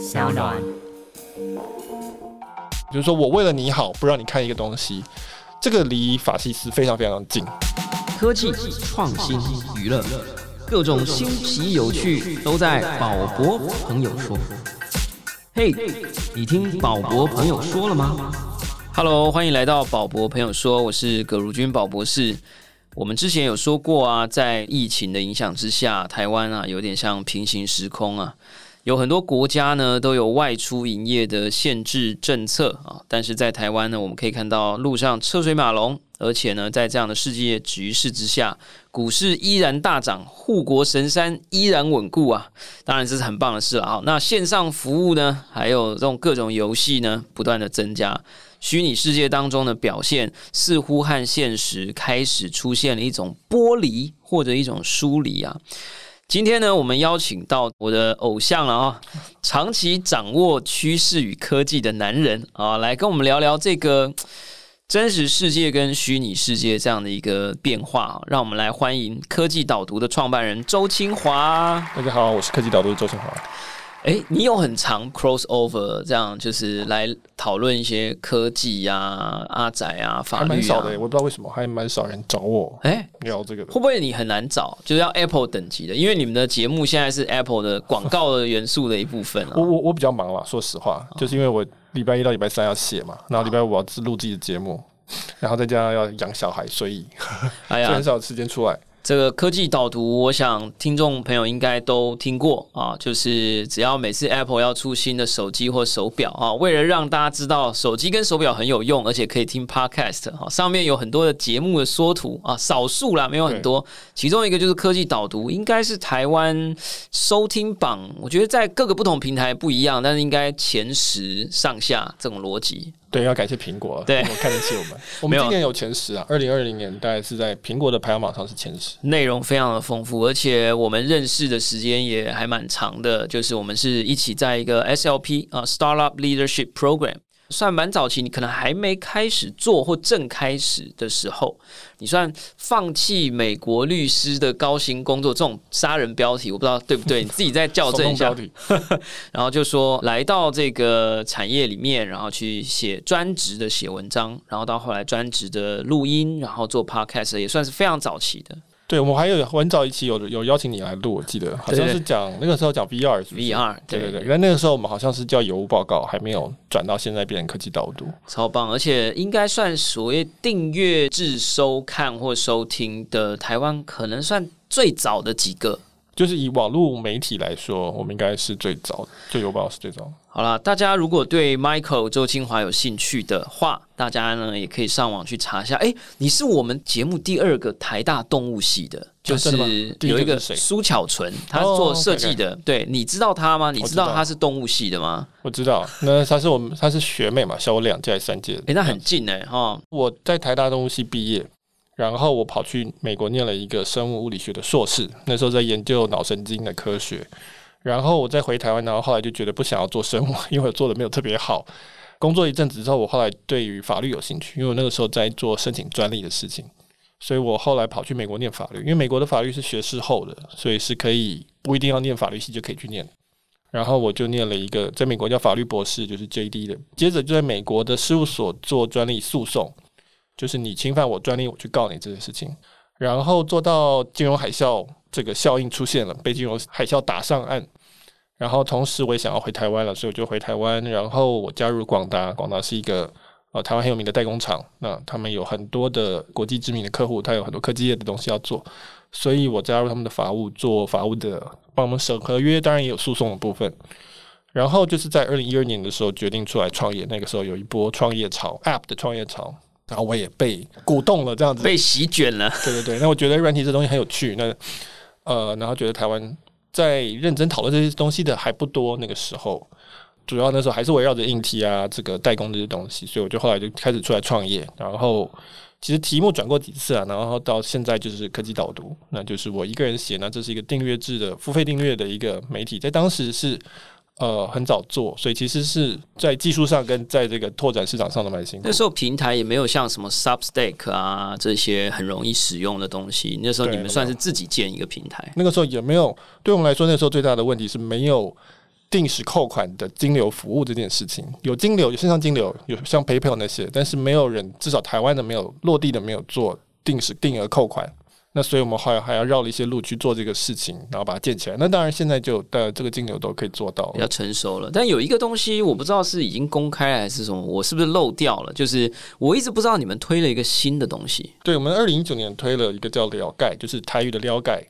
小暖。就是说我为了你好，不让你看一个东西，这个离法西斯非常非常近。科技、创新、娱乐，各种新奇有趣都在宝博朋友说。嘿，你听宝博朋友说了吗？Hello，欢迎来到宝博朋友说，我是葛如君宝博士。我们之前有说过啊，在疫情的影响之下，台湾啊有点像平行时空啊。有很多国家呢都有外出营业的限制政策啊，但是在台湾呢，我们可以看到路上车水马龙，而且呢，在这样的世界局势之下，股市依然大涨，护国神山依然稳固啊！当然这是很棒的事了啊。那线上服务呢，还有这种各种游戏呢，不断的增加，虚拟世界当中的表现似乎和现实开始出现了一种剥离或者一种疏离啊。今天呢，我们邀请到我的偶像了啊，长期掌握趋势与科技的男人啊，来跟我们聊聊这个 真实世界跟虚拟世界这样的一个变化。让我们来欢迎科技导读的创办人周清华。大家好，我是科技导读的周清华。哎，你有很长 cross over，这样就是来讨论一些科技呀、阿仔啊、法律啊，蛮少的。我不知道为什么还蛮少人找我哎聊这个的。会不会你很难找？就是要 Apple 等级的，因为你们的节目现在是 Apple 的广告的元素的一部分啊。我我我比较忙了，说实话，就是因为我礼拜一到礼拜三要写嘛，然后礼拜五要自录自己的节目，然后再加上要养小孩，所以哎呀，很少时间出来。这个科技导读，我想听众朋友应该都听过啊，就是只要每次 Apple 要出新的手机或手表啊，为了让大家知道手机跟手表很有用，而且可以听 Podcast 啊，上面有很多的节目的缩图啊，少数啦，没有很多。其中一个就是科技导读，应该是台湾收听榜，我觉得在各个不同平台不一样，但是应该前十上下这种逻辑。对，要感谢苹果，对，看得起我们。我们今年有前十啊，二零二零年大概是在苹果的排行榜上是前十，内容非常的丰富，而且我们认识的时间也还蛮长的，就是我们是一起在一个 SLP 啊 Startup Leadership Program。算蛮早期，你可能还没开始做或正开始的时候，你算放弃美国律师的高薪工作，这种杀人标题我不知道对不对，你自己再校正一下。然后就说来到这个产业里面，然后去写专职的写文章，然后到后来专职的录音，然后做 podcast 也算是非常早期的。对，我们还有很早一期有有邀请你来录，我记得好像是讲那个时候讲 VR，VR，对对对，原来那个时候我们好像是叫有务报告，还没有转到现在变成科技导读，超棒，而且应该算所谓订阅制收看或收听的台湾，可能算最早的几个。就是以网络媒体来说，我们应该是最早的，就邮报是最早。好了，大家如果对 Michael 周清华有兴趣的话，大家呢也可以上网去查一下。哎，你是我们节目第二个台大动物系的，就是有一个苏巧纯，他做设计的。对，你知道他吗？你知道他是动物系的吗？我知道，那他是我们，他是学妹嘛，小我两届三届。哎，那很近哎哈。我在台大动物系毕业。然后我跑去美国念了一个生物物理学的硕士，那时候在研究脑神经的科学。然后我再回台湾，然后后来就觉得不想要做生物，因为我做的没有特别好。工作一阵子之后，我后来对于法律有兴趣，因为我那个时候在做申请专利的事情，所以我后来跑去美国念法律。因为美国的法律是学士后的，所以是可以不一定要念法律系就可以去念。然后我就念了一个在美国叫法律博士，就是 J.D. 的。接着就在美国的事务所做专利诉讼。就是你侵犯我专利，我去告你这件事情，然后做到金融海啸这个效应出现了，被金融海啸打上岸，然后同时我也想要回台湾了，所以我就回台湾，然后我加入广达，广达是一个呃台湾很有名的代工厂，那他们有很多的国际知名的客户，他有很多科技业的东西要做，所以我加入他们的法务，做法务的，帮我们审合约，当然也有诉讼的部分，然后就是在二零一二年的时候决定出来创业，那个时候有一波创业潮，App 的创业潮。然后我也被鼓动了，这样子被席卷了。对对对，那我觉得软体这东西很有趣。那呃，然后觉得台湾在认真讨论这些东西的还不多。那个时候，主要那时候还是围绕着硬体啊，这个代工这些东西。所以我就后来就开始出来创业。然后其实题目转过几次啊，然后到现在就是科技导读，那就是我一个人写。那这是一个订阅制的付费订阅的一个媒体，在当时是。呃，很早做，所以其实是在技术上跟在这个拓展市场上的蛮辛苦。那时候平台也没有像什么 Substack 啊这些很容易使用的东西。那时候你们算是自己建一个平台。那个时候也没有，对我们来说，那时候最大的问题是没有定时扣款的金流服务这件事情，有金流，有线上金流，有像 PayPal 那些，但是没有人，至少台湾的没有落地的没有做定时定额扣款。那所以我们后来还要绕了一些路去做这个事情，然后把它建起来。那当然现在就的这个金牛都可以做到比较成熟了。但有一个东西我不知道是已经公开还是什么，我是不是漏掉了？就是我一直不知道你们推了一个新的东西。对，我们二零一九年推了一个叫“了盖”，就是台语的“了盖”。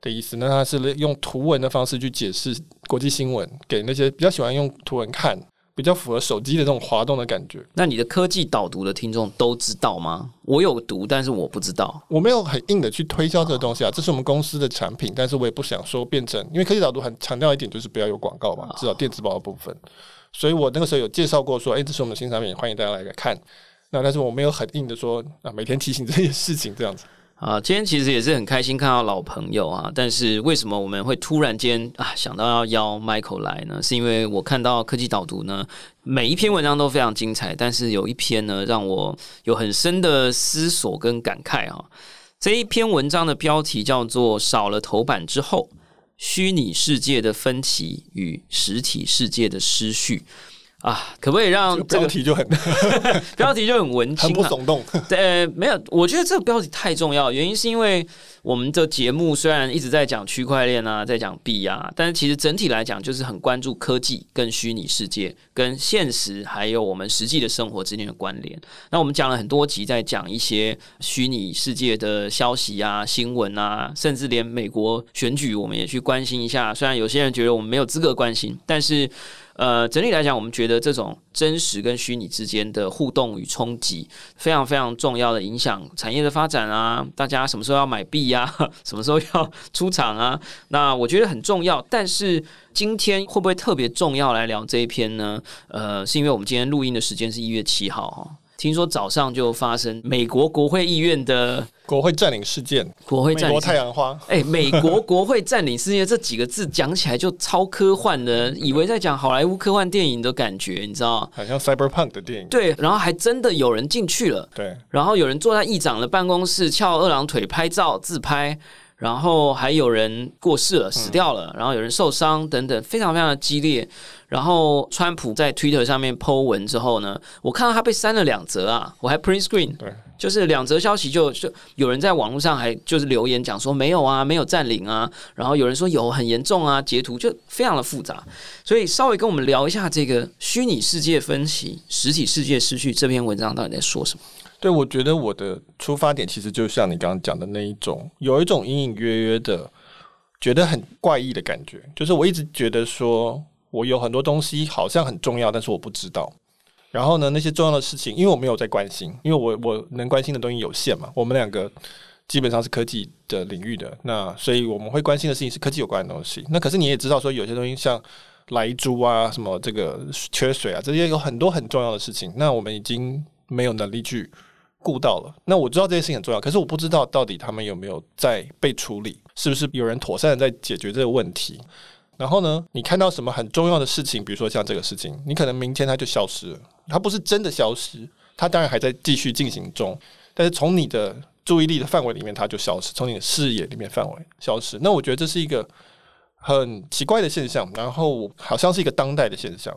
的意思，那它是用图文的方式去解释国际新闻，给那些比较喜欢用图文看，比较符合手机的这种滑动的感觉。那你的科技导读的听众都知道吗？我有读，但是我不知道。我没有很硬的去推销这个东西啊，这是我们公司的产品，但是我也不想说变成，因为科技导读很强调一点就是不要有广告嘛，至少电子报的部分。所以我那个时候有介绍过说，哎，这是我们的新产品，欢迎大家来看。那但是我没有很硬的说啊，每天提醒这些事情这样子。啊，今天其实也是很开心看到老朋友啊，但是为什么我们会突然间啊想到要邀 Michael 来呢？是因为我看到科技导读呢，每一篇文章都非常精彩，但是有一篇呢让我有很深的思索跟感慨啊。这一篇文章的标题叫做“少了头版之后，虚拟世界的分歧与实体世界的失序”。啊，可不可以让这个标题就很 标题就很文青，很不耸动。对，没有，我觉得这个标题太重要，原因是因为我们的节目虽然一直在讲区块链啊，在讲币啊，但是其实整体来讲就是很关注科技跟虚拟世界、跟现实还有我们实际的生活之间的关联。那我们讲了很多集，在讲一些虚拟世界的消息啊、新闻啊，甚至连美国选举，我们也去关心一下。虽然有些人觉得我们没有资格关心，但是。呃，整体来讲，我们觉得这种真实跟虚拟之间的互动与冲击，非常非常重要的影响产业的发展啊。大家什么时候要买币呀？什么时候要出场啊？那我觉得很重要。但是今天会不会特别重要来聊这一篇呢？呃，是因为我们今天录音的时间是一月七号哈。听说早上就发生美国国会议院的国会占领事件，国会美国太阳花。哎，美国国会占领事件这几个字讲起来就超科幻的，以为在讲好莱坞科幻电影的感觉，你知道好像 cyberpunk 的电影。对，然后还真的有人进去了。对，然后有人坐在议长的办公室翘二郎腿拍照自拍，然后还有人过世了，死掉了，然后有人受伤等等，非常非常的激烈。然后，川普在 Twitter 上面 Po 文之后呢，我看到他被删了两则啊，我还 print screen，对，就是两则消息，就就有人在网络上还就是留言讲说没有啊，没有占领啊，然后有人说有很严重啊，截图就非常的复杂，所以稍微跟我们聊一下这个虚拟世界分析、实体世界失去这篇文章到底在说什么？对，我觉得我的出发点其实就像你刚刚讲的那一种，有一种隐隐约约的觉得很怪异的感觉，就是我一直觉得说。我有很多东西好像很重要，但是我不知道。然后呢，那些重要的事情，因为我没有在关心，因为我我能关心的东西有限嘛。我们两个基本上是科技的领域的，那所以我们会关心的事情是科技有关的东西。那可是你也知道，说有些东西像来猪啊，什么这个缺水啊，这些有很多很重要的事情，那我们已经没有能力去顾到了。那我知道这件事情很重要，可是我不知道到底他们有没有在被处理，是不是有人妥善的在解决这个问题。然后呢？你看到什么很重要的事情，比如说像这个事情，你可能明天它就消失了。它不是真的消失，它当然还在继续进行中。但是从你的注意力的范围里面，它就消失；从你的视野里面范围消失。那我觉得这是一个很奇怪的现象，然后好像是一个当代的现象。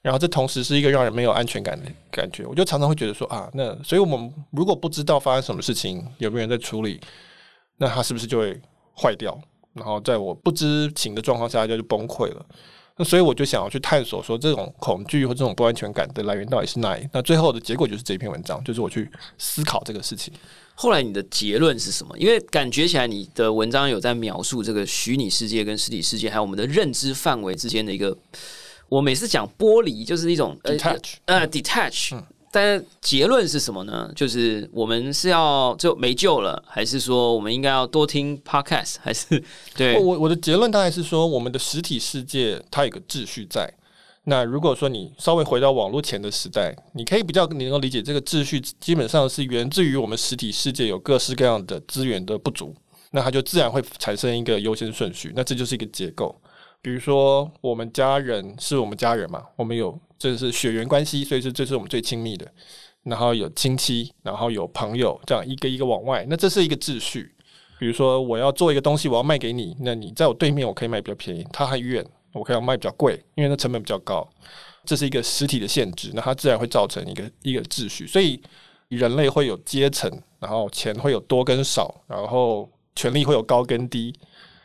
然后这同时是一个让人没有安全感的感觉。我就常常会觉得说啊，那所以我们如果不知道发生什么事情，有没有人在处理，那它是不是就会坏掉？然后在我不知情的状况下，就就崩溃了。那所以我就想要去探索，说这种恐惧或这种不安全感的来源到底是哪里？那最后的结果就是这篇文章，就是我去思考这个事情。后来你的结论是什么？因为感觉起来你的文章有在描述这个虚拟世界跟实体世界，还有我们的认知范围之间的一个。我每次讲剥离，就是一种 detach，呃，detach。但结论是什么呢？就是我们是要就没救了，还是说我们应该要多听 podcast？还是对我我的结论大概是说，我们的实体世界它有个秩序在。那如果说你稍微回到网络前的时代，你可以比较你能够理解这个秩序，基本上是源自于我们实体世界有各式各样的资源的不足，那它就自然会产生一个优先顺序。那这就是一个结构。比如说，我们家人是我们家人嘛，我们有。这是血缘关系，所以是这是我们最亲密的。然后有亲戚，然后有朋友，这样一个一个往外，那这是一个秩序。比如说，我要做一个东西，我要卖给你，那你在我对面，我可以卖比较便宜，他很远，我可以要卖比较贵，因为那成本比较高，这是一个实体的限制，那它自然会造成一个一个秩序。所以人类会有阶层，然后钱会有多跟少，然后权力会有高跟低，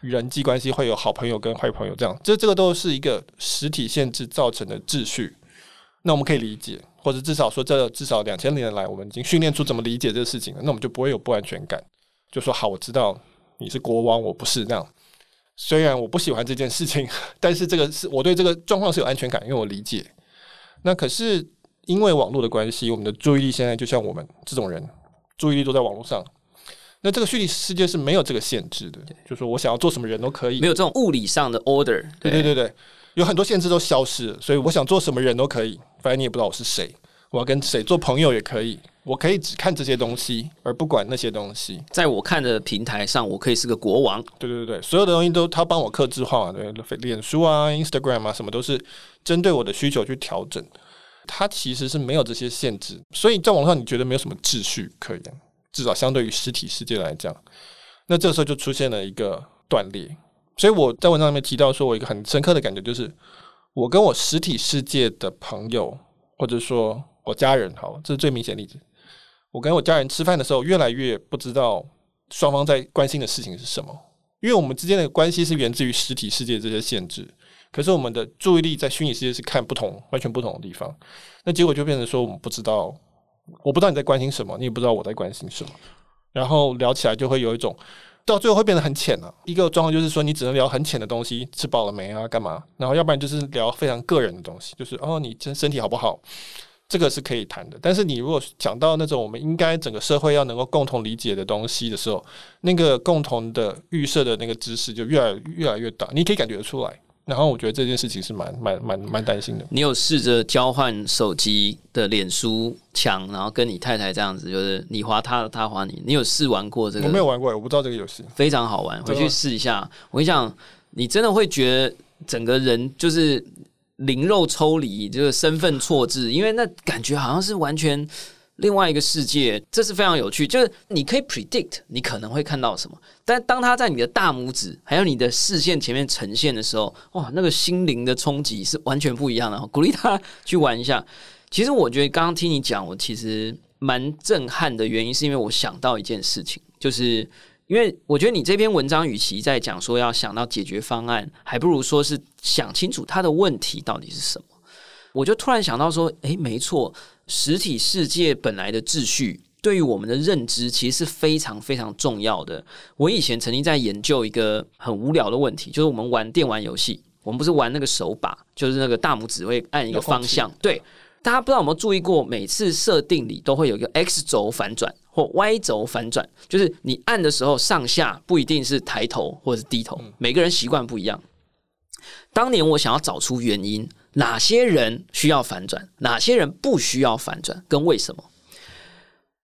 人际关系会有好朋友跟坏朋友，这样这这个都是一个实体限制造成的秩序。那我们可以理解，或者至少说这至少两千年来，我们已经训练出怎么理解这个事情了，那我们就不会有不安全感，就说好，我知道你是国王，我不是这样。虽然我不喜欢这件事情，但是这个是我对这个状况是有安全感，因为我理解。那可是因为网络的关系，我们的注意力现在就像我们这种人，注意力都在网络上。那这个虚拟世界是没有这个限制的，就说我想要做什么人都可以，没有这种物理上的 order。对对对对，有很多限制都消失了，所以我想做什么人都可以，反正你也不知道我是谁，我要跟谁做朋友也可以，我可以只看这些东西，而不管那些东西。在我看的平台上，我可以是个国王。对对对对，所有的东西都他帮我克制化嘛，对，脸书啊、Instagram 啊，什么都是针对我的需求去调整。它其实是没有这些限制，所以在网上你觉得没有什么秩序可言，至少相对于实体世界来讲，那这时候就出现了一个断裂。所以我在文章里面提到说，我一个很深刻的感觉就是，我跟我实体世界的朋友，或者说我家人，好，这是最明显例子。我跟我家人吃饭的时候，越来越不知道双方在关心的事情是什么，因为我们之间的关系是源自于实体世界这些限制。可是我们的注意力在虚拟世界是看不同、完全不同的地方，那结果就变成说，我们不知道，我不知道你在关心什么，你也不知道我在关心什么，然后聊起来就会有一种，到最后会变得很浅了。一个状况就是说，你只能聊很浅的东西，吃饱了没啊，干嘛？然后要不然就是聊非常个人的东西，就是哦，你真身体好不好？这个是可以谈的。但是你如果讲到那种我们应该整个社会要能够共同理解的东西的时候，那个共同的预设的那个知识就越来越来越大，你可以感觉得出来。然后我觉得这件事情是蛮蛮蛮蛮担心的。你有试着交换手机的脸书墙，然后跟你太太这样子，就是你划他，他划你。你有试玩过这个？我没有玩过，我不知道这个游戏。非常好玩，回去试一下。我跟你讲，你真的会觉得整个人就是灵肉抽离，就是身份错置，因为那感觉好像是完全。另外一个世界，这是非常有趣。就是你可以 predict 你可能会看到什么，但当他在你的大拇指还有你的视线前面呈现的时候，哇，那个心灵的冲击是完全不一样的。鼓励他去玩一下。其实我觉得刚刚听你讲，我其实蛮震撼的原因，是因为我想到一件事情，就是因为我觉得你这篇文章与其在讲说要想到解决方案，还不如说是想清楚他的问题到底是什么。我就突然想到说，诶，没错。实体世界本来的秩序对于我们的认知其实是非常非常重要的。我以前曾经在研究一个很无聊的问题，就是我们玩电玩游戏，我们不是玩那个手把，就是那个大拇指会按一个方向。对，大家不知道有没有注意过，每次设定里都会有一个 X 轴反转或 Y 轴反转，就是你按的时候上下不一定是抬头或者是低头，每个人习惯不一样。当年我想要找出原因。哪些人需要反转，哪些人不需要反转，跟为什么？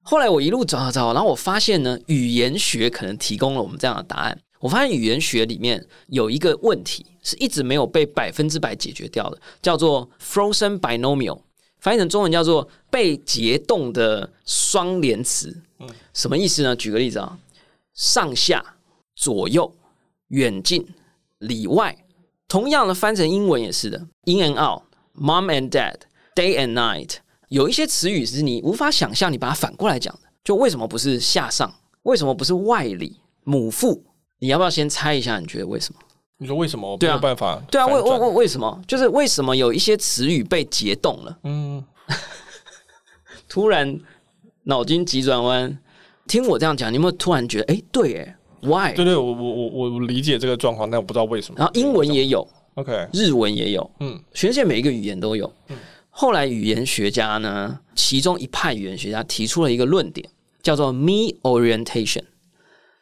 后来我一路找找找，然后我发现呢，语言学可能提供了我们这样的答案。我发现语言学里面有一个问题是一直没有被百分之百解决掉的，叫做 frozen binomial，翻译成中文叫做被解冻的双连词。嗯，什么意思呢？举个例子啊，上下、左右、远近、里外。同样的翻成英文也是的，in and out，mom and dad，day and night，有一些词语是你无法想象，你把它反过来讲的，就为什么不是下上？为什么不是外里？母父？你要不要先猜一下？你觉得为什么？你说为什么？没有办法？对啊，为为为为什么？就是为什么有一些词语被解冻了？嗯，突然脑筋急转弯，听我这样讲，你有没有突然觉得，哎，对，哎。Why？对对，我我我我理解这个状况，但我不知道为什么。然后英文也有，OK，日文也有，嗯，全世界每一个语言都有。嗯，后来语言学家呢，其中一派语言学家提出了一个论点，叫做 Me Orientation，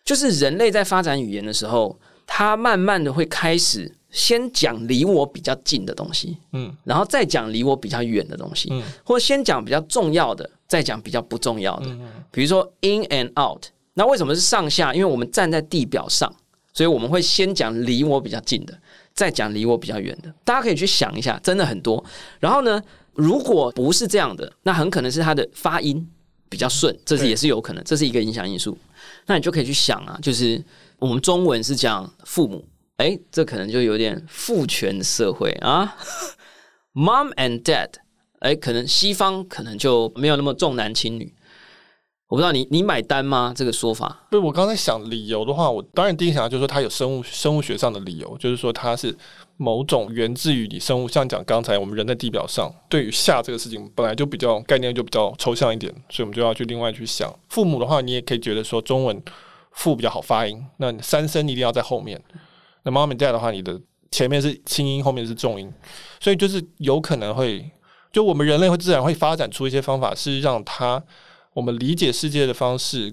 就是人类在发展语言的时候，他慢慢的会开始先讲离我比较近的东西，嗯，然后再讲离我比较远的东西，嗯，或先讲比较重要的，再讲比较不重要的，比如说 In and Out。那为什么是上下？因为我们站在地表上，所以我们会先讲离我比较近的，再讲离我比较远的。大家可以去想一下，真的很多。然后呢，如果不是这样的，那很可能是它的发音比较顺，这是也是有可能，这是一个影响因素。那你就可以去想啊，就是我们中文是讲父母，哎，这可能就有点父权社会啊，mom and dad，哎，可能西方可能就没有那么重男轻女。我不知道你你买单吗？这个说法？不，我刚才想理由的话，我当然第一想到就是说它有生物生物学上的理由，就是说它是某种源自于你生物，像讲刚才我们人在地表上，对于下这个事情本来就比较概念就比较抽象一点，所以我们就要去另外去想。父母的话，你也可以觉得说中文父比较好发音，那三声一定要在后面。那 mom and dad 的话，你的前面是轻音，后面是重音，所以就是有可能会，就我们人类会自然会发展出一些方法，是让它。我们理解世界的方式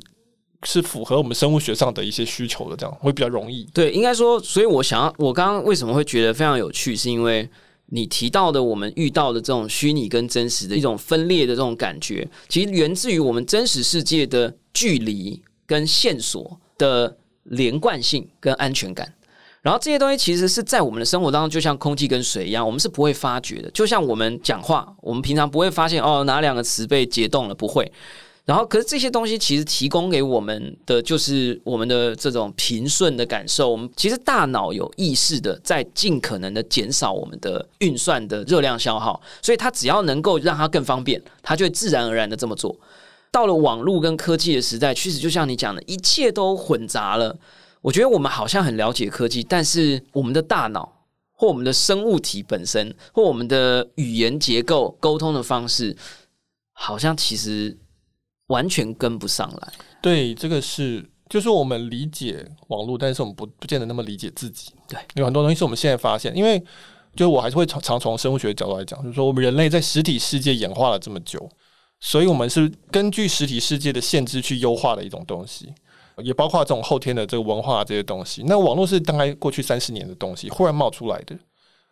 是符合我们生物学上的一些需求的，这样会比较容易。对，应该说，所以我想要，我刚刚为什么会觉得非常有趣，是因为你提到的我们遇到的这种虚拟跟真实的一种分裂的这种感觉，其实源自于我们真实世界的距离跟线索的连贯性跟安全感。然后这些东西其实是在我们的生活当中，就像空气跟水一样，我们是不会发觉的。就像我们讲话，我们平常不会发现哦，哪两个词被解冻了，不会。然后，可是这些东西其实提供给我们的就是我们的这种平顺的感受。我们其实大脑有意识的在尽可能的减少我们的运算的热量消耗，所以它只要能够让它更方便，它就会自然而然的这么做。到了网络跟科技的时代，确实就像你讲的，一切都混杂了。我觉得我们好像很了解科技，但是我们的大脑或我们的生物体本身或我们的语言结构、沟通的方式，好像其实。完全跟不上来。对，这个是就是我们理解网络，但是我们不不见得那么理解自己。对，有很多东西是我们现在发现，因为就我还是会常常从生物学的角度来讲，就是说我们人类在实体世界演化了这么久，所以我们是根据实体世界的限制去优化的一种东西，也包括这种后天的这个文化这些东西。那网络是大概过去三十年的东西忽然冒出来的，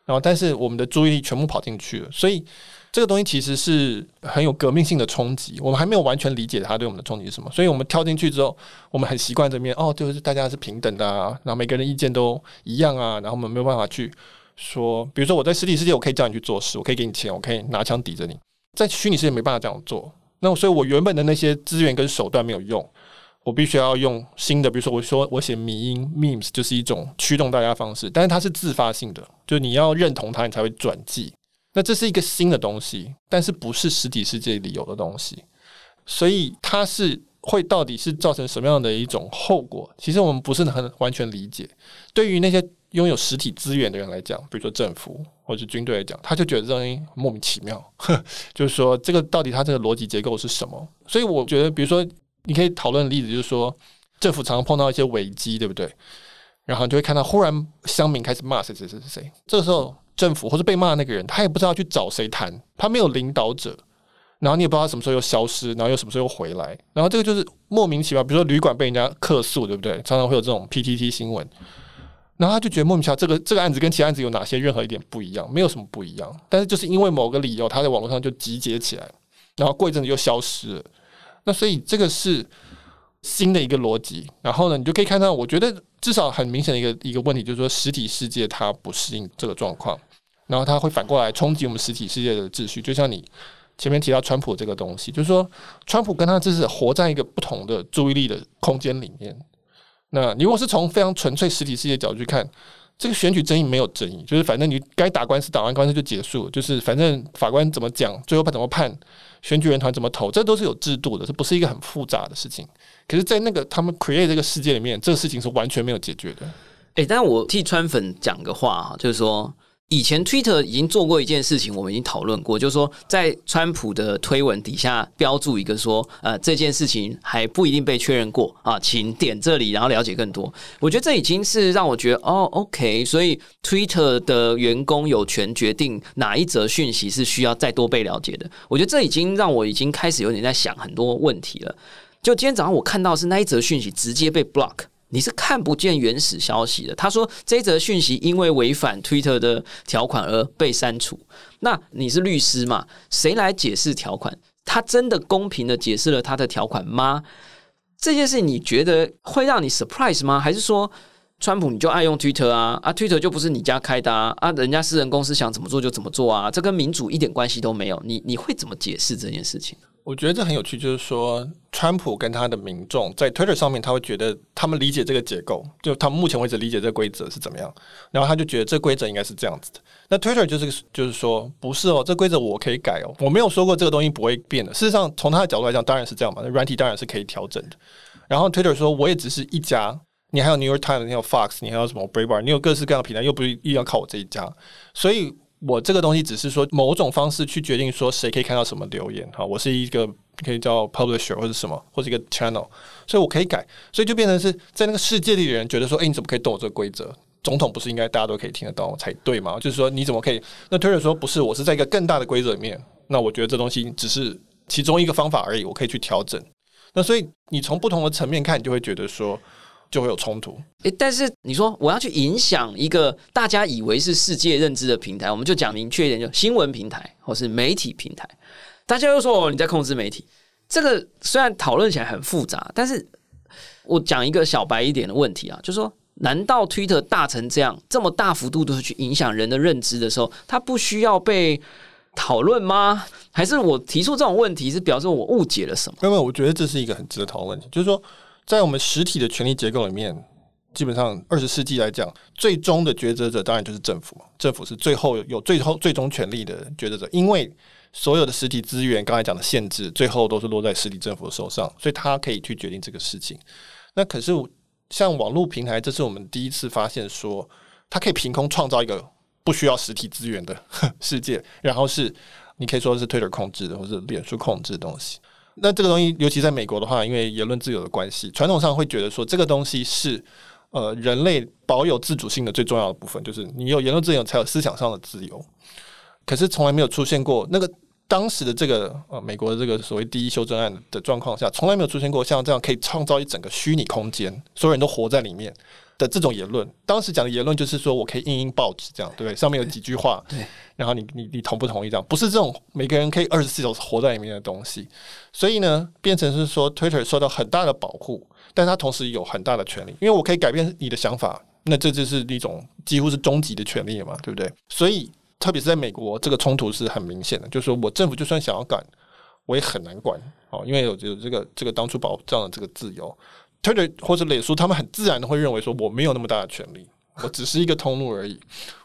然后但是我们的注意力全部跑进去了，所以。这个东西其实是很有革命性的冲击，我们还没有完全理解它对我们的冲击是什么，所以我们跳进去之后，我们很习惯这面哦，就是大家是平等的啊，然后每个人意见都一样啊，然后我们没有办法去说，比如说我在实体世界我可以叫你去做事，我可以给你钱，我可以拿枪抵着你，在虚拟世界没办法这样做，那所以我原本的那些资源跟手段没有用，我必须要用新的，比如说我说我写迷音 memes 就是一种驱动大家方式，但是它是自发性的，就你要认同它，你才会转寄。那这是一个新的东西，但是不是实体世界里有的东西，所以它是会到底是造成什么样的一种后果？其实我们不是很完全理解。对于那些拥有实体资源的人来讲，比如说政府或者军队来讲，他就觉得这东西莫名其妙，就是说这个到底它这个逻辑结构是什么？所以我觉得，比如说你可以讨论的例子就是说，政府常常碰到一些危机，对不对？然后你就会看到忽然乡民开始骂谁谁谁谁谁，这个时候。政府或者被骂的那个人，他也不知道去找谁谈，他没有领导者，然后你也不知道他什么时候又消失，然后又什么时候又回来，然后这个就是莫名其妙。比如说旅馆被人家客诉，对不对？常常会有这种 PTT 新闻，然后他就觉得莫名其妙，这个这个案子跟其他案子有哪些任何一点不一样？没有什么不一样，但是就是因为某个理由，他在网络上就集结起来，然后过一阵子又消失了。那所以这个是新的一个逻辑。然后呢，你就可以看到，我觉得。至少很明显的一个一个问题，就是说实体世界它不适应这个状况，然后它会反过来冲击我们实体世界的秩序。就像你前面提到川普这个东西，就是说川普跟他这是活在一个不同的注意力的空间里面。那你如果是从非常纯粹实体世界角度去看，这个选举争议没有争议，就是反正你该打官司打完官司就结束，就是反正法官怎么讲，最后判怎么判，选举人团怎么投，这都是有制度的，这不是一个很复杂的事情。可是，在那个他们 create 这个世界里面，这个事情是完全没有解决的。哎，但我替川粉讲个话哈，就是说。以前 Twitter 已经做过一件事情，我们已经讨论过，就是说在川普的推文底下标注一个说，呃，这件事情还不一定被确认过啊，请点这里，然后了解更多。我觉得这已经是让我觉得哦，OK，所以 Twitter 的员工有权决定哪一则讯息是需要再多被了解的。我觉得这已经让我已经开始有点在想很多问题了。就今天早上我看到是那一则讯息直接被 block。你是看不见原始消息的。他说这则讯息因为违反 Twitter 的条款而被删除。那你是律师嘛？谁来解释条款？他真的公平的解释了他的条款吗？这件事你觉得会让你 surprise 吗？还是说川普你就爱用 Twitter 啊？啊，Twitter 就不是你家开的啊？啊，人家私人公司想怎么做就怎么做啊？这跟民主一点关系都没有。你你会怎么解释这件事情？我觉得这很有趣，就是说，川普跟他的民众在 Twitter 上面，他会觉得他们理解这个结构，就他们目前为止理解这个规则是怎么样，然后他就觉得这规则应该是这样子的。那 Twitter 就是就是说，不是哦，这规则我可以改哦，我没有说过这个东西不会变的。事实上，从他的角度来讲，当然是这样嘛，那软体当然是可以调整的。然后 Twitter 说，我也只是一家，你还有 New York Times，你有 Fox，你还有什么 Bravebar，你有各式各样的平台，又不是一定要靠我这一家，所以。我这个东西只是说某种方式去决定说谁可以看到什么留言哈，我是一个可以叫 publisher 或者什么或者一个 channel，所以我可以改，所以就变成是在那个世界里的人觉得说，哎，你怎么可以动我这个规则？总统不是应该大家都可以听得到才对吗？就是说你怎么可以？那 Twitter 说不是，我是在一个更大的规则里面，那我觉得这东西只是其中一个方法而已，我可以去调整。那所以你从不同的层面看，你就会觉得说。就会有冲突。诶，但是你说我要去影响一个大家以为是世界认知的平台，我们就讲明确一点，就新闻平台或是媒体平台。大家又说你在控制媒体，这个虽然讨论起来很复杂，但是我讲一个小白一点的问题啊，就是说，难道推特大成这样，这么大幅度都是去影响人的认知的时候，它不需要被讨论吗？还是我提出这种问题是表示我误解了什么？没有我觉得这是一个很值得讨论问题，就是说。在我们实体的权力结构里面，基本上二十世纪来讲，最终的抉择者当然就是政府。政府是最后有最后最终权力的抉择者，因为所有的实体资源，刚才讲的限制，最后都是落在实体政府的手上，所以他可以去决定这个事情。那可是像网络平台，这是我们第一次发现，说它可以凭空创造一个不需要实体资源的 世界，然后是你可以说是 Twitter 控制的，或者脸书控制的东西。那这个东西，尤其在美国的话，因为言论自由的关系，传统上会觉得说这个东西是呃人类保有自主性的最重要的部分，就是你有言论自由才有思想上的自由。可是从来没有出现过那个当时的这个呃美国的这个所谓第一修正案的状况下，从来没有出现过像这样可以创造一整个虚拟空间，所有人都活在里面。的这种言论，当时讲的言论就是说我可以印印报纸，这样对不对？上面有几句话，对，然后你你你同不同意？这样不是这种每个人可以二十四小时活在里面的东西，所以呢，变成是说 Twitter 受到很大的保护，但它同时有很大的权利，因为我可以改变你的想法，那这就是一种几乎是终极的权利嘛，对不对？所以特别是在美国，这个冲突是很明显的，就是说我政府就算想要管，我也很难管哦，因为有有这个这个当初保障的这个自由。特特或者脸书，他们很自然的会认为说，我没有那么大的权利，我只是一个通路而已，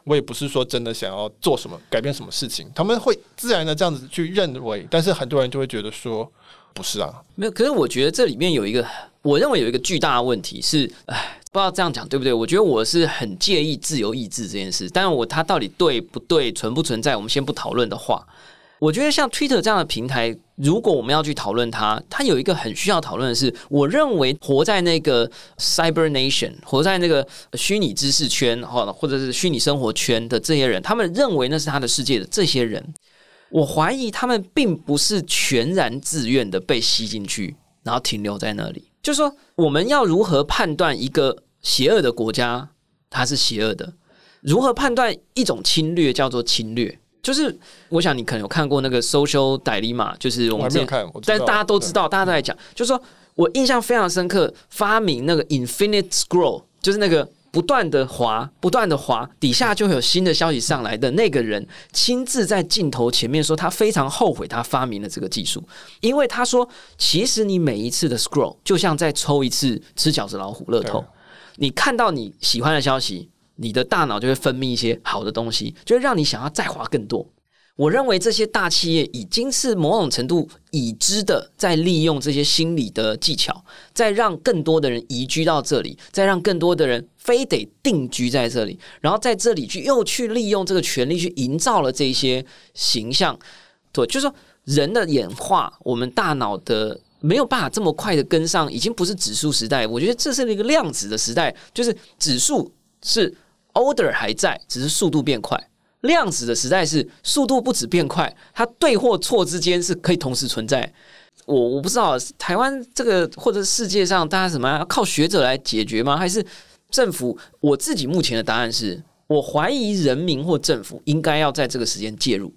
我也不是说真的想要做什么改变什么事情，他们会自然的这样子去认为，但是很多人就会觉得说，不是啊，没有。可是我觉得这里面有一个，我认为有一个巨大的问题是，哎，不知道这样讲对不对？我觉得我是很介意自由意志这件事，但是我它到底对不对、存不存在，我们先不讨论的话。我觉得像 Twitter 这样的平台，如果我们要去讨论它，它有一个很需要讨论的是，我认为活在那个 Cyber Nation，活在那个虚拟知识圈，或或者是虚拟生活圈的这些人，他们认为那是他的世界的这些人，我怀疑他们并不是全然自愿的被吸进去，然后停留在那里。就是说，我们要如何判断一个邪恶的国家它是邪恶的？如何判断一种侵略叫做侵略？就是我想你可能有看过那个 social dilemma，就是我们没有看，但大家都知道，大家都在讲，就是说我印象非常深刻，发明那个 infinite scroll，就是那个不断的滑，不断的滑，底下就会有新的消息上来的那个人，亲自在镜头前面说他非常后悔他发明了这个技术，因为他说其实你每一次的 scroll 就像在抽一次吃饺子老虎乐透，你看到你喜欢的消息。你的大脑就会分泌一些好的东西，就会让你想要再花更多。我认为这些大企业已经是某种程度已知的，在利用这些心理的技巧，在让更多的人移居到这里，再让更多的人非得定居在这里，然后在这里去又去利用这个权利去营造了这些形象。对，就是说人的演化，我们大脑的没有办法这么快的跟上，已经不是指数时代，我觉得这是一个量子的时代，就是指数是。Order 还在，只是速度变快。量子的时代是速度不止变快，它对或错之间是可以同时存在。我我不知道台湾这个或者世界上大家什么要靠学者来解决吗？还是政府？我自己目前的答案是我怀疑人民或政府应该要在这个时间介入。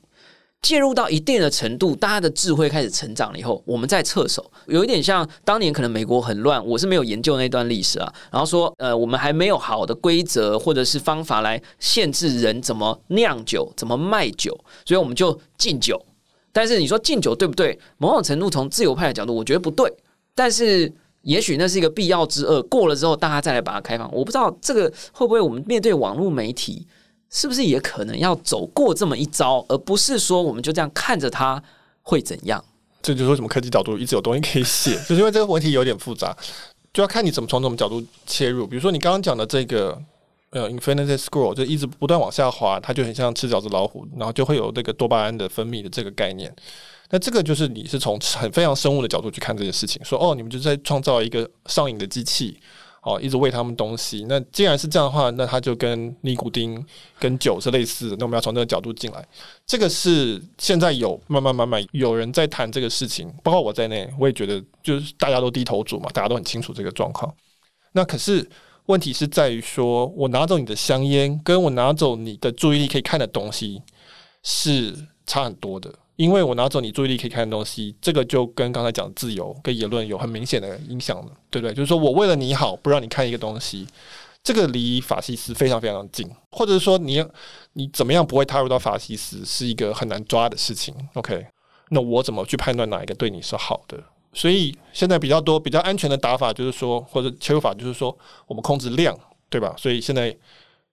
介入到一定的程度，大家的智慧开始成长了以后，我们再撤手，有一点像当年可能美国很乱，我是没有研究那段历史啊。然后说，呃，我们还没有好的规则或者是方法来限制人怎么酿酒、怎么卖酒，所以我们就禁酒。但是你说禁酒对不对？某种程度从自由派的角度，我觉得不对。但是也许那是一个必要之恶，过了之后大家再来把它开放。我不知道这个会不会我们面对网络媒体，是不是也可能要走过这么一招，而不是说我们就这样看着它会怎样？这就是为什么科技角度一直有东西可以写，就是因为这个问题有点复杂，就要看你怎么从什么角度切入。比如说你刚刚讲的这个呃，infinity scroll 就一直不断往下滑，它就很像吃饺子老虎，然后就会有那个多巴胺的分泌的这个概念。那这个就是你是从很非常生物的角度去看这件事情，说哦，你们就在创造一个上瘾的机器，哦，一直喂他们东西。那既然是这样的话，那它就跟尼古丁、跟酒是类似的。那我们要从这个角度进来，这个是现在有慢慢慢慢有人在谈这个事情，包括我在内，我也觉得就是大家都低头族嘛，大家都很清楚这个状况。那可是问题是在于说，我拿走你的香烟，跟我拿走你的注意力可以看的东西是差很多的。因为我拿走你注意力可以看的东西，这个就跟刚才讲自由跟言论有很明显的影响了，对不对？就是说我为了你好，不让你看一个东西，这个离法西斯非常非常近，或者是说你你怎么样不会踏入到法西斯，是一个很难抓的事情。OK，那我怎么去判断哪一个对你是好的？所以现在比较多比较安全的打法就是说，或者切入法就是说，我们控制量，对吧？所以现在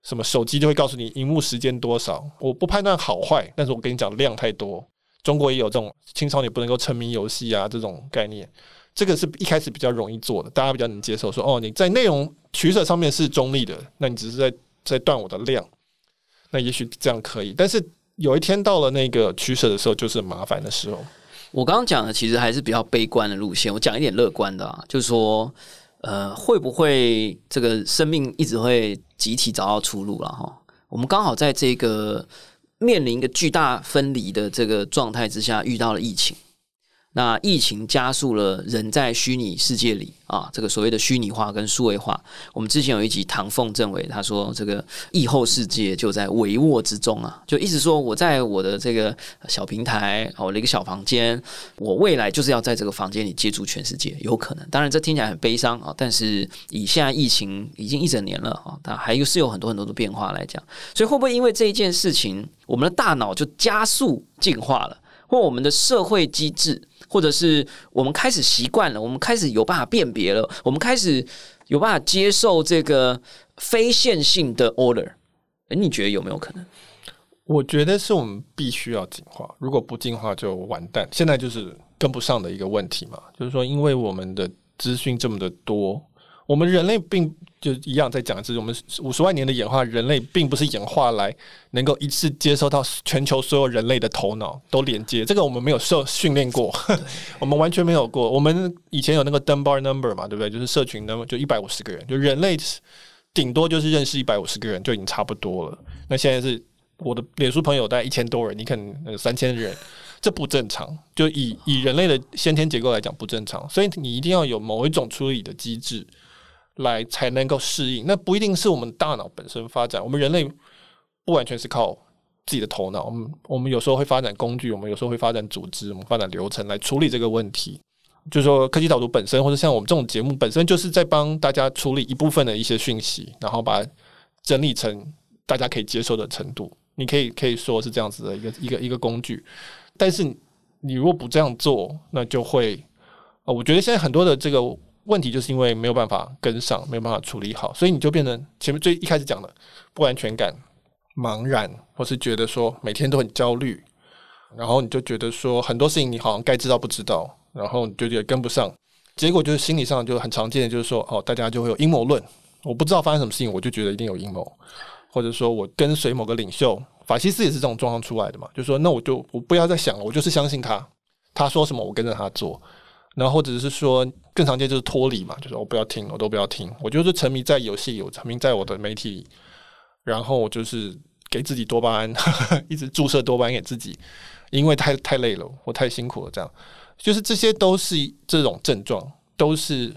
什么手机就会告诉你荧幕时间多少，我不判断好坏，但是我跟你讲量太多。中国也有这种青少年不能够沉迷游戏啊这种概念，这个是一开始比较容易做的，大家比较能接受。说哦，你在内容取舍上面是中立的，那你只是在在断我的量，那也许这样可以。但是有一天到了那个取舍的时候，就是麻烦的时候。我刚刚讲的其实还是比较悲观的路线，我讲一点乐观的啊，就是说，呃，会不会这个生命一直会集体找到出路了哈？我们刚好在这个。面临一个巨大分离的这个状态之下，遇到了疫情。那疫情加速了人在虚拟世界里啊，这个所谓的虚拟化跟数位化。我们之前有一集唐凤政委他说，这个疫后世界就在帷幄之中啊，就一直说我在我的这个小平台，我的一个小房间，我未来就是要在这个房间里接触全世界，有可能。当然这听起来很悲伤啊，但是以现在疫情已经一整年了啊，但还是有很多很多的变化来讲，所以会不会因为这一件事情，我们的大脑就加速进化了，或我们的社会机制？或者是我们开始习惯了，我们开始有办法辨别了，我们开始有办法接受这个非线性的 order。哎，你觉得有没有可能？我觉得是我们必须要进化，如果不进化就完蛋。现在就是跟不上的一个问题嘛，就是说，因为我们的资讯这么的多，我们人类并。就一样在讲，就是我们五十万年的演化，人类并不是演化来能够一次接收到全球所有人类的头脑都连接，这个我们没有受训练过，我们完全没有过。我们以前有那个 Dunbar number 嘛，对不对？就是社群的，就一百五十个人，就人类顶多就是认识一百五十个人就已经差不多了。那现在是我的脸书朋友大概一千多人，你可能三千人，这不正常。就以以人类的先天结构来讲不正常，所以你一定要有某一种处理的机制。来才能够适应，那不一定是我们大脑本身发展。我们人类不完全是靠自己的头脑，我们我们有时候会发展工具，我们有时候会发展组织，我们发展流程来处理这个问题。就是说，科技导读本身，或者像我们这种节目本身，就是在帮大家处理一部分的一些讯息，然后把它整理成大家可以接受的程度。你可以可以说是这样子的一个一个一个工具，但是你如果不这样做，那就会呃，我觉得现在很多的这个。问题就是因为没有办法跟上，没有办法处理好，所以你就变成前面最一开始讲的不安全感、茫然，或是觉得说每天都很焦虑，然后你就觉得说很多事情你好像该知道不知道，然后你就觉得跟不上，结果就是心理上就很常见的就是说哦，大家就会有阴谋论，我不知道发生什么事情，我就觉得一定有阴谋，或者说我跟随某个领袖，法西斯也是这种状况出来的嘛，就说那我就我不要再想了，我就是相信他，他说什么我跟着他做。然后或者是说更常见就是脱离嘛，就是我不要听，我都不要听，我就是沉迷在游戏，我沉迷在我的媒体，然后我就是给自己多巴胺，一直注射多巴胺给自己，因为太太累了，我太辛苦了，这样就是这些都是这种症状，都是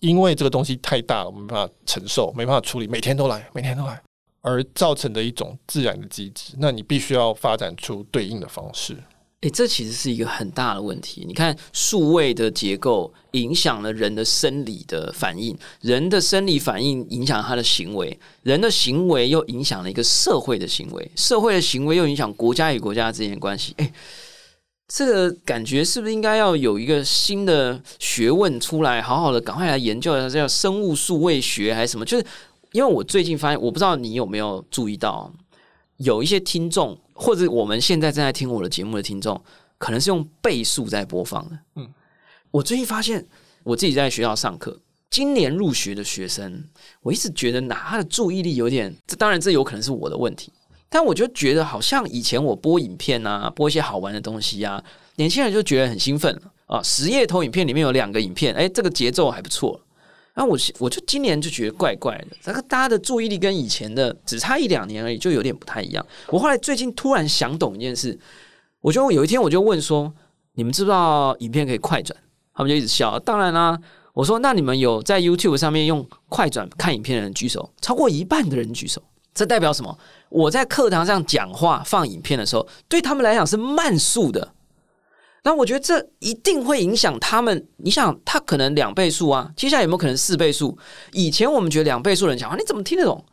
因为这个东西太大了，我没办法承受，没办法处理，每天都来，每天都来，而造成的一种自然的机制。那你必须要发展出对应的方式。诶，这其实是一个很大的问题。你看，数位的结构影响了人的生理的反应，人的生理反应影响他的行为，人的行为又影响了一个社会的行为，社会的行为又影响国家与国家之间的关系。诶，这个感觉是不是应该要有一个新的学问出来，好好的赶快来研究一下，叫生物数位学还是什么？就是因为我最近发现，我不知道你有没有注意到，有一些听众或者我们现在正在听我的节目的听众，可能是用倍数在播放的。嗯，我最近发现，我自己在学校上课，今年入学的学生，我一直觉得哪他的注意力有点，这当然这有可能是我的问题。但我就觉得，好像以前我播影片啊，播一些好玩的东西啊，年轻人就觉得很兴奋了啊。十页投影片里面有两个影片，哎，这个节奏还不错。那我我就今年就觉得怪怪的，这个大家的注意力跟以前的只差一两年而已，就有点不太一样。我后来最近突然想懂一件事，我就有一天我就问说：你们知不知道影片可以快转？他们就一直笑。当然啦，我说那你们有在 YouTube 上面用快转看影片的人举手，超过一半的人举手。这代表什么？我在课堂上讲话放影片的时候，对他们来讲是慢速的。那我觉得这一定会影响他们。你想，他可能两倍速啊，接下来有没有可能四倍速？以前我们觉得两倍速人讲话，你怎么听得懂？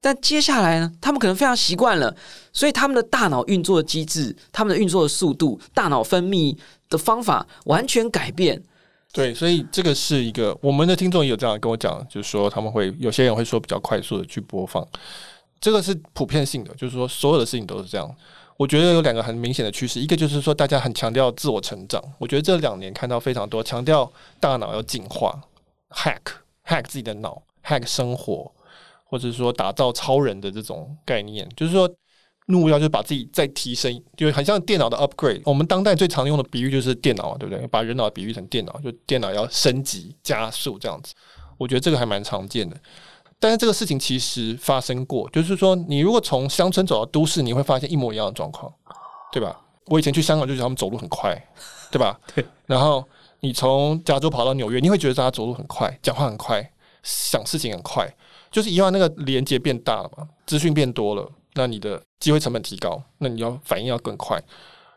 但接下来呢，他们可能非常习惯了，所以他们的大脑运作的机制、他们的运作的速度、大脑分泌的方法完全改变。对，所以这个是一个我们的听众也有这样跟我讲，就是说他们会有些人会说比较快速的去播放。这个是普遍性的，就是说所有的事情都是这样。我觉得有两个很明显的趋势，一个就是说大家很强调自我成长。我觉得这两年看到非常多强调大脑要进化，hack hack 自己的脑，hack 生活，或者说打造超人的这种概念，就是说目标就是把自己再提升，就很像电脑的 upgrade。我们当代最常用的比喻就是电脑，对不对？把人脑比喻成电脑，就电脑要升级加速这样子。我觉得这个还蛮常见的。但是这个事情其实发生过，就是说，你如果从乡村走到都市，你会发现一模一样的状况，对吧？我以前去香港就觉得他们走路很快，对吧？对。然后你从加州跑到纽约，你会觉得大家走路很快，讲话很快，想事情很快，就是一样那个连接变大了嘛，资讯变多了，那你的机会成本提高，那你要反应要更快。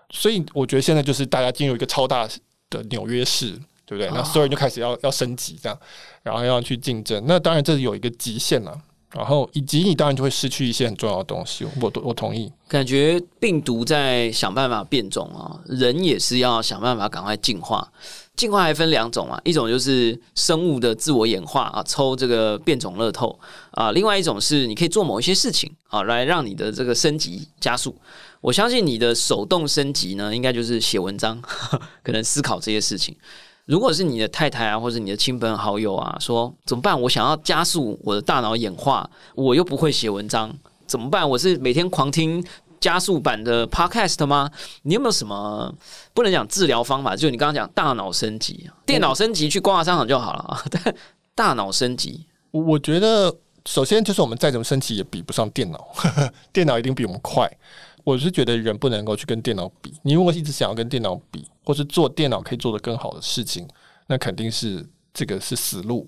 所以我觉得现在就是大家进入一个超大的纽约市。对不对？那所有人就开始要要升级，这样，然后要去竞争。那当然这是有一个极限了。然后以及你当然就会失去一些很重要的东西。我我同意。感觉病毒在想办法变种啊，人也是要想办法赶快进化。进化还分两种啊，一种就是生物的自我演化啊，抽这个变种乐透啊；另外一种是你可以做某一些事情啊，来让你的这个升级加速。我相信你的手动升级呢，应该就是写文章，可能思考这些事情。如果是你的太太啊，或者你的亲朋好友啊，说怎么办？我想要加速我的大脑演化，我又不会写文章，怎么办？我是每天狂听加速版的 Podcast 吗？你有没有什么不能讲治疗方法？就你刚刚讲大脑升级，电脑升级去逛下商场就好了啊。但 大脑升级，我觉得首先就是我们再怎么升级也比不上电脑，电脑一定比我们快。我是觉得人不能够去跟电脑比。你如果一直想要跟电脑比，或是做电脑可以做得更好的事情，那肯定是这个是死路。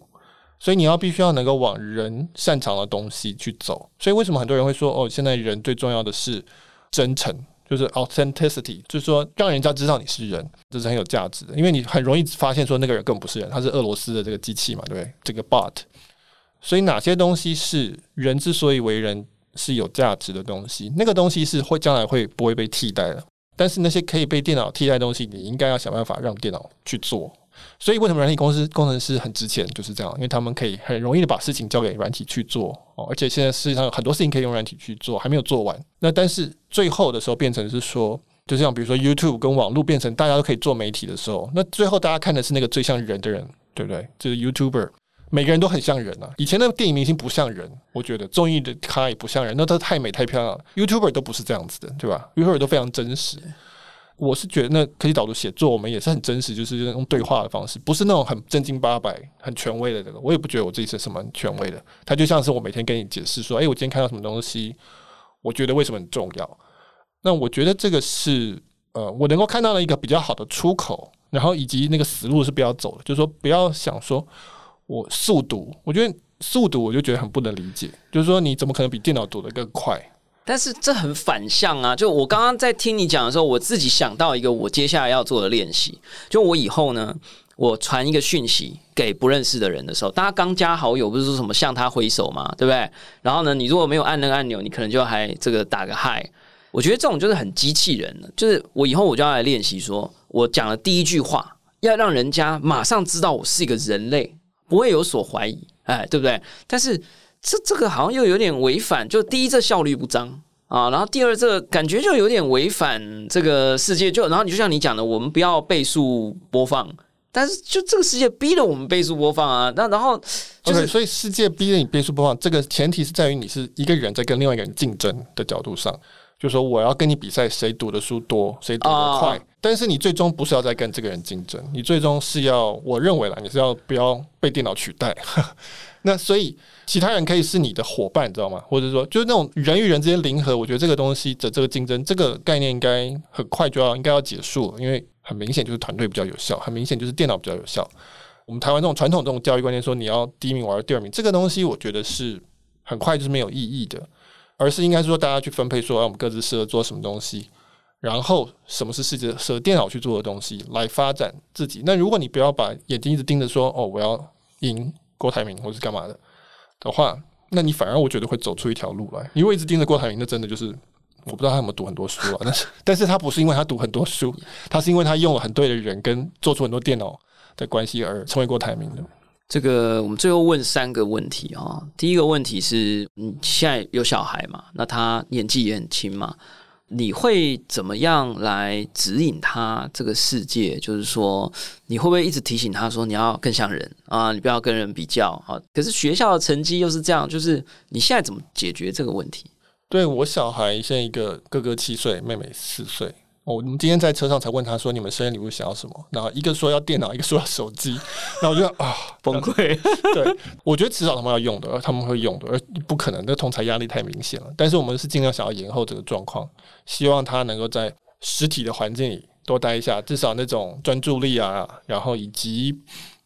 所以你要必须要能够往人擅长的东西去走。所以为什么很多人会说，哦，现在人最重要的是真诚，就是 authenticity，就是说让人家知道你是人，这是很有价值的。因为你很容易发现说那个人根本不是人，他是俄罗斯的这个机器嘛，对不对？这个 bot。所以哪些东西是人之所以为人？是有价值的东西，那个东西是会将来会不会被替代的。但是那些可以被电脑替代的东西，你应该要想办法让电脑去做。所以为什么软体公司工程师很值钱，就是这样，因为他们可以很容易的把事情交给软体去做哦。而且现在世界上有很多事情可以用软体去做，还没有做完。那但是最后的时候变成是说，就像比如说 YouTube 跟网络变成大家都可以做媒体的时候，那最后大家看的是那个最像人的人，对不对？就是 YouTuber。每个人都很像人啊！以前的电影明星不像人，我觉得综艺的咖也不像人，那他太美太漂亮了。YouTuber 都不是这样子的，对吧？YouTuber 都非常真实。我是觉得那科技导读写作，我们也是很真实，就是用对话的方式，不是那种很正经八百、很权威的这个。我也不觉得我自己是什么权威的，他就像是我每天跟你解释说：“哎，我今天看到什么东西，我觉得为什么很重要。”那我觉得这个是呃，我能够看到了一个比较好的出口，然后以及那个死路是不要走的，就是说不要想说。我速读，我觉得速读我就觉得很不能理解，就是说你怎么可能比电脑读的更快？但是这很反向啊！就我刚刚在听你讲的时候，我自己想到一个我接下来要做的练习，就我以后呢，我传一个讯息给不认识的人的时候，大家刚加好友不是说什么向他挥手嘛，对不对？然后呢，你如果没有按那个按钮，你可能就还这个打个嗨。我觉得这种就是很机器人的，就是我以后我就要来练习，说我讲的第一句话，要让人家马上知道我是一个人类，不会有所怀疑，哎，对不对？但是这这个好像又有点违反，就第一这效率不彰啊，然后第二这感觉就有点违反这个世界，就然后你就像你讲的，我们不要倍速播放。但是，就这个世界逼着我们倍速播放啊！那然后，OK，所以世界逼着你倍速播放，这个前提是在于你是一个人在跟另外一个人竞争的角度上，就说我要跟你比赛，谁读的书多，谁读的快。但是你最终不是要再跟这个人竞争，你最终是要，我认为啦，你是要不要被电脑取代？那所以其他人可以是你的伙伴，你知道吗？或者说，就是那种人与人之间零和，我觉得这个东西的这个竞争，这个概念应该很快就要应该要结束了，因为。很明显就是团队比较有效，很明显就是电脑比较有效。我们台湾这种传统这种教育观念说你要第一名，我要第二名，这个东西我觉得是很快就是没有意义的，而是应该说大家去分配说，我们各自适合做什么东西，然后什么是世界适合电脑去做的东西来发展自己。那如果你不要把眼睛一直盯着说哦，我要赢郭台铭或是干嘛的的话，那你反而我觉得会走出一条路来。因为一直盯着郭台铭，那真的就是。我不知道他有没有读很多书啊，但是，但是他不是因为他读很多书，他是因为他用了很对的人跟做出很多电脑的关系而成为郭台铭的。这个我们最后问三个问题啊，第一个问题是，你现在有小孩嘛？那他年纪也很轻嘛？你会怎么样来指引他这个世界？就是说，你会不会一直提醒他说，你要更像人啊，你不要跟人比较啊？可是学校的成绩又是这样，就是你现在怎么解决这个问题？对我小孩现在一个哥哥七岁，妹妹四岁。我们今天在车上才问他说：“你们生日礼物想要什么？”然后一个说要电脑，一个说要手机。然后我就啊，崩溃。对，我觉得迟早他们要用的，他们会用的，而不可能。那同才压力太明显了。但是我们是尽量想要延后这个状况，希望他能够在实体的环境里多待一下，至少那种专注力啊，然后以及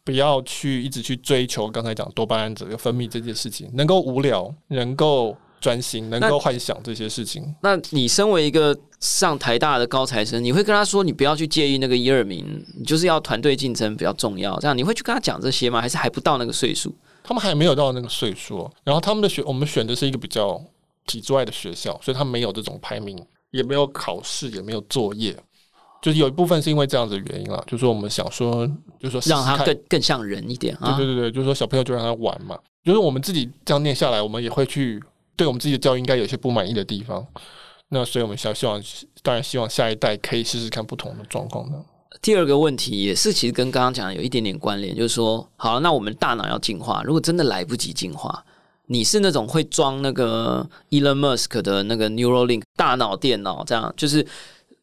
不要去一直去追求刚才讲多巴胺这个分泌这件事情，能够无聊，能够。专心能够幻想这些事情。那你身为一个上台大的高材生，你会跟他说你不要去介意那个一二名，你就是要团队竞争比较重要。这样你会去跟他讲这些吗？还是还不到那个岁数？他们还没有到那个岁数。然后他们的学，我们选的是一个比较体制外的学校，所以他没有这种排名，也没有考试，也没有作业。就是有一部分是因为这样子的原因了，就是说我们想说，就是说让他更更像人一点。对对对对，就是说小朋友就让他玩嘛。就是我们自己这样念下来，我们也会去。对我们自己的教育应该有些不满意的地方，那所以我们想希望，当然希望下一代可以试试看不同的状况呢。第二个问题也是，其实跟刚刚讲的有一点点关联，就是说，好，那我们大脑要进化，如果真的来不及进化，你是那种会装那个 Elon Musk 的那个 Neuralink 大脑电脑，这样就是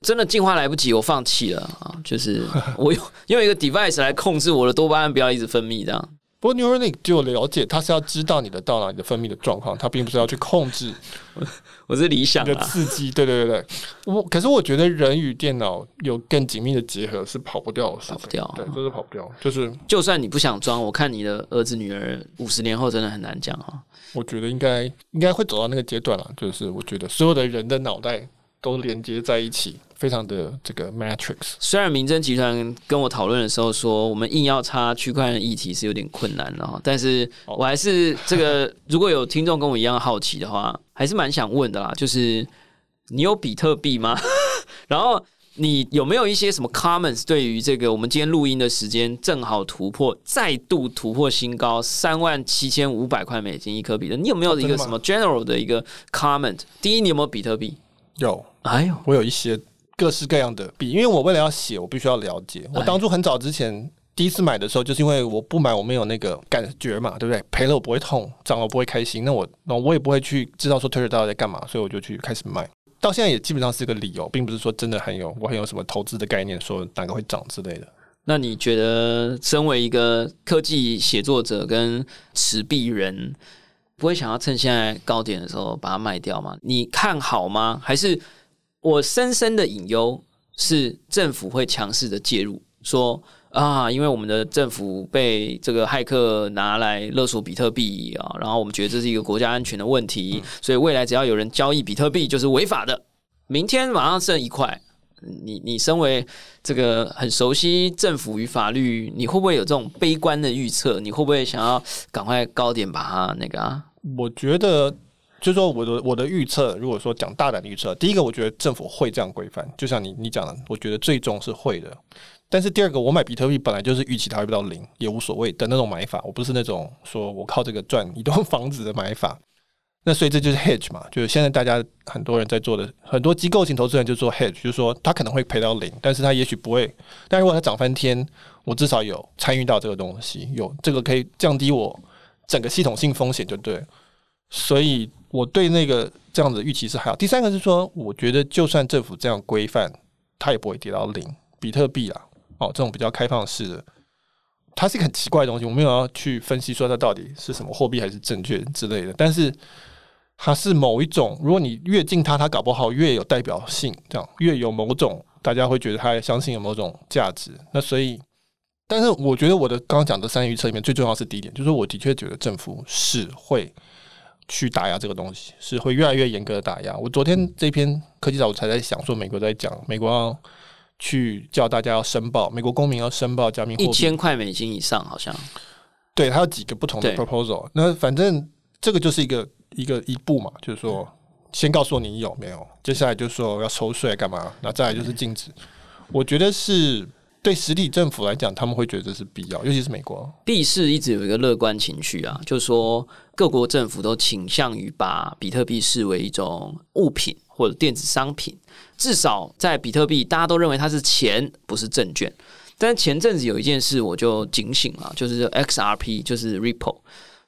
真的进化来不及，我放弃了啊，就是我用用一个 device 来控制我的多巴胺不要一直分泌这样。不过 Neuralink 就了解，它是要知道你的大脑你的分泌的状况，它并不是要去控制。我是理想的刺激，对对对对。我可是我觉得人与电脑有更紧密的结合是跑不掉的，跑不掉，对，就是跑不掉。就是就算你不想装，我看你的儿子女儿五十年后真的很难讲啊。我觉得应该应该会走到那个阶段了，就是我觉得所有的人的脑袋都连接在一起。非常的这个 matrix，虽然明侦集团跟我讨论的时候说，我们硬要插区块链议题是有点困难的，但是我还是这个 如果有听众跟我一样好奇的话，还是蛮想问的啦，就是你有比特币吗？然后你有没有一些什么 comments 对于这个我们今天录音的时间正好突破再度突破新高三万七千五百块美金一颗币的，你有没有一个什么 general 的一个 comment？第一，你有没有比特币？有，哎呦，我有一些。各式各样的币，因为我为了要写，我必须要了解。我当初很早之前第一次买的时候，就是因为我不买，我没有那个感觉嘛，对不对？赔了我不会痛，涨了我不会开心，那我那我也不会去知道说推 r 到底在干嘛，所以我就去开始卖。到现在也基本上是个理由，并不是说真的很有我很有什么投资的概念，说哪个会涨之类的。那你觉得，身为一个科技写作者跟持币人，不会想要趁现在高点的时候把它卖掉吗？你看好吗？还是？我深深的隐忧是政府会强势的介入，说啊，因为我们的政府被这个骇客拿来勒索比特币啊，然后我们觉得这是一个国家安全的问题，所以未来只要有人交易比特币就是违法的。明天马上剩一块，你你身为这个很熟悉政府与法律，你会不会有这种悲观的预测？你会不会想要赶快高点把它那个啊？我觉得。就是说我的我的预测，如果说讲大胆的预测，第一个我觉得政府会这样规范，就像你你讲的，我觉得最终是会的。但是第二个，我买比特币本来就是预期它会到零，也无所谓的那种买法，我不是那种说我靠这个赚一栋 房子的买法。那所以这就是 hedge 嘛，就是现在大家很多人在做的，很多机构型投资人就做 hedge，就是说他可能会赔到零，但是他也许不会。但如果它涨翻天，我至少有参与到这个东西，有这个可以降低我整个系统性风险，就对。所以我对那个这样的预期是还好。第三个是说，我觉得就算政府这样规范，它也不会跌到零。比特币啊，哦，这种比较开放式的，它是一个很奇怪的东西，我没有要去分析说它到底是什么货币还是证券之类的，但是。它是某一种，如果你越近它，它搞不好越有代表性，这样越有某种大家会觉得它相信有某种价值。那所以，但是我觉得我的刚刚讲的三预测里面最重要是第一点，就是我的确觉得政府是会去打压这个东西，是会越来越严格的打压。我昨天这篇科技早我才在想说，美国在讲美国要去叫大家要申报，美国公民要申报加密货币一千块美金以上，好像对，它有几个不同的 proposal。那反正这个就是一个。一个一步嘛，就是说，先告诉你有没有，接下来就是说要收税干嘛，那再来就是禁止。我觉得是对实体政府来讲，他们会觉得这是必要，尤其是美国。币市一直有一个乐观情绪啊，就是说各国政府都倾向于把比特币视为一种物品或者电子商品，至少在比特币，大家都认为它是钱，不是证券。但是前阵子有一件事，我就警醒了，就是 XRP，就是 Ripple。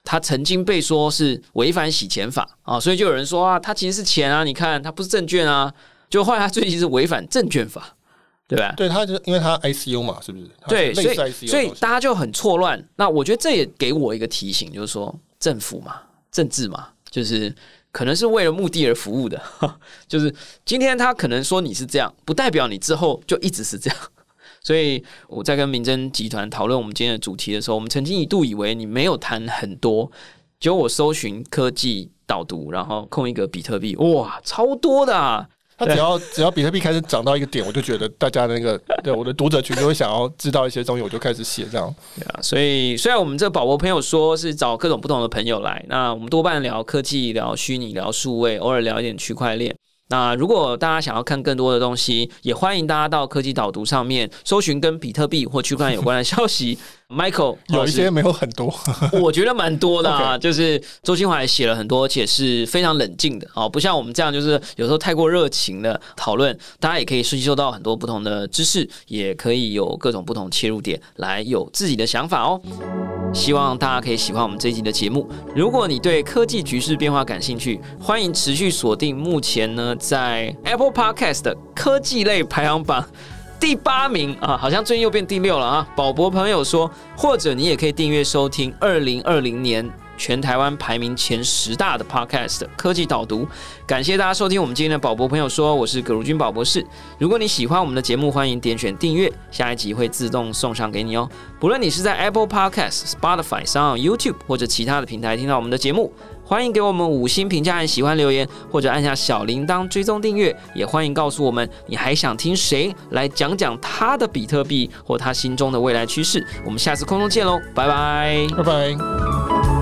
他曾经被说是违反洗钱法啊，所以就有人说啊，他其实是钱啊，你看他不是证券啊，就后来他最近是违反证券法，对吧？对，他就因为他 ICU 嘛，是不是？对，所以所以大家就很错乱。那我觉得这也给我一个提醒，就是说政府嘛，政治嘛，就是可能是为了目的而服务的，就是今天他可能说你是这样，不代表你之后就一直是这样。所以我在跟明真集团讨论我们今天的主题的时候，我们曾经一度以为你没有谈很多，结果我搜寻科技导读，然后空一个比特币，哇，超多的！他只要只要比特币开始涨到一个点，我就觉得大家那个对我的读者群就会想要知道一些东西，我就开始写这样。对啊，所以虽然我们这个宝宝朋友说是找各种不同的朋友来，那我们多半聊科技、聊虚拟、聊数位，偶尔聊一点区块链。那如果大家想要看更多的东西，也欢迎大家到科技导读上面搜寻跟比特币或区块链有关的消息。Michael 有一些没有很多，我觉得蛮多的啊。就是周清华也写了很多，而且是非常冷静的啊，不像我们这样就是有时候太过热情的讨论。大家也可以吸收到很多不同的知识，也可以有各种不同切入点来有自己的想法哦。希望大家可以喜欢我们这一集的节目。如果你对科技局势变化感兴趣，欢迎持续锁定目前呢在 Apple Podcast 的科技类排行榜。第八名啊，好像最近又变第六了啊！宝博朋友说，或者你也可以订阅收听二零二零年全台湾排名前十大的 Podcast 科技导读。感谢大家收听我们今天的宝博朋友说，我是葛如君宝博士。如果你喜欢我们的节目，欢迎点选订阅，下一集会自动送上给你哦。不论你是在 Apple Podcast、Spotify 上、YouTube 或者其他的平台听到我们的节目。欢迎给我们五星评价和喜欢留言，或者按下小铃铛追踪订阅。也欢迎告诉我们你还想听谁来讲讲他的比特币或他心中的未来趋势。我们下次空中见喽，拜拜，拜拜。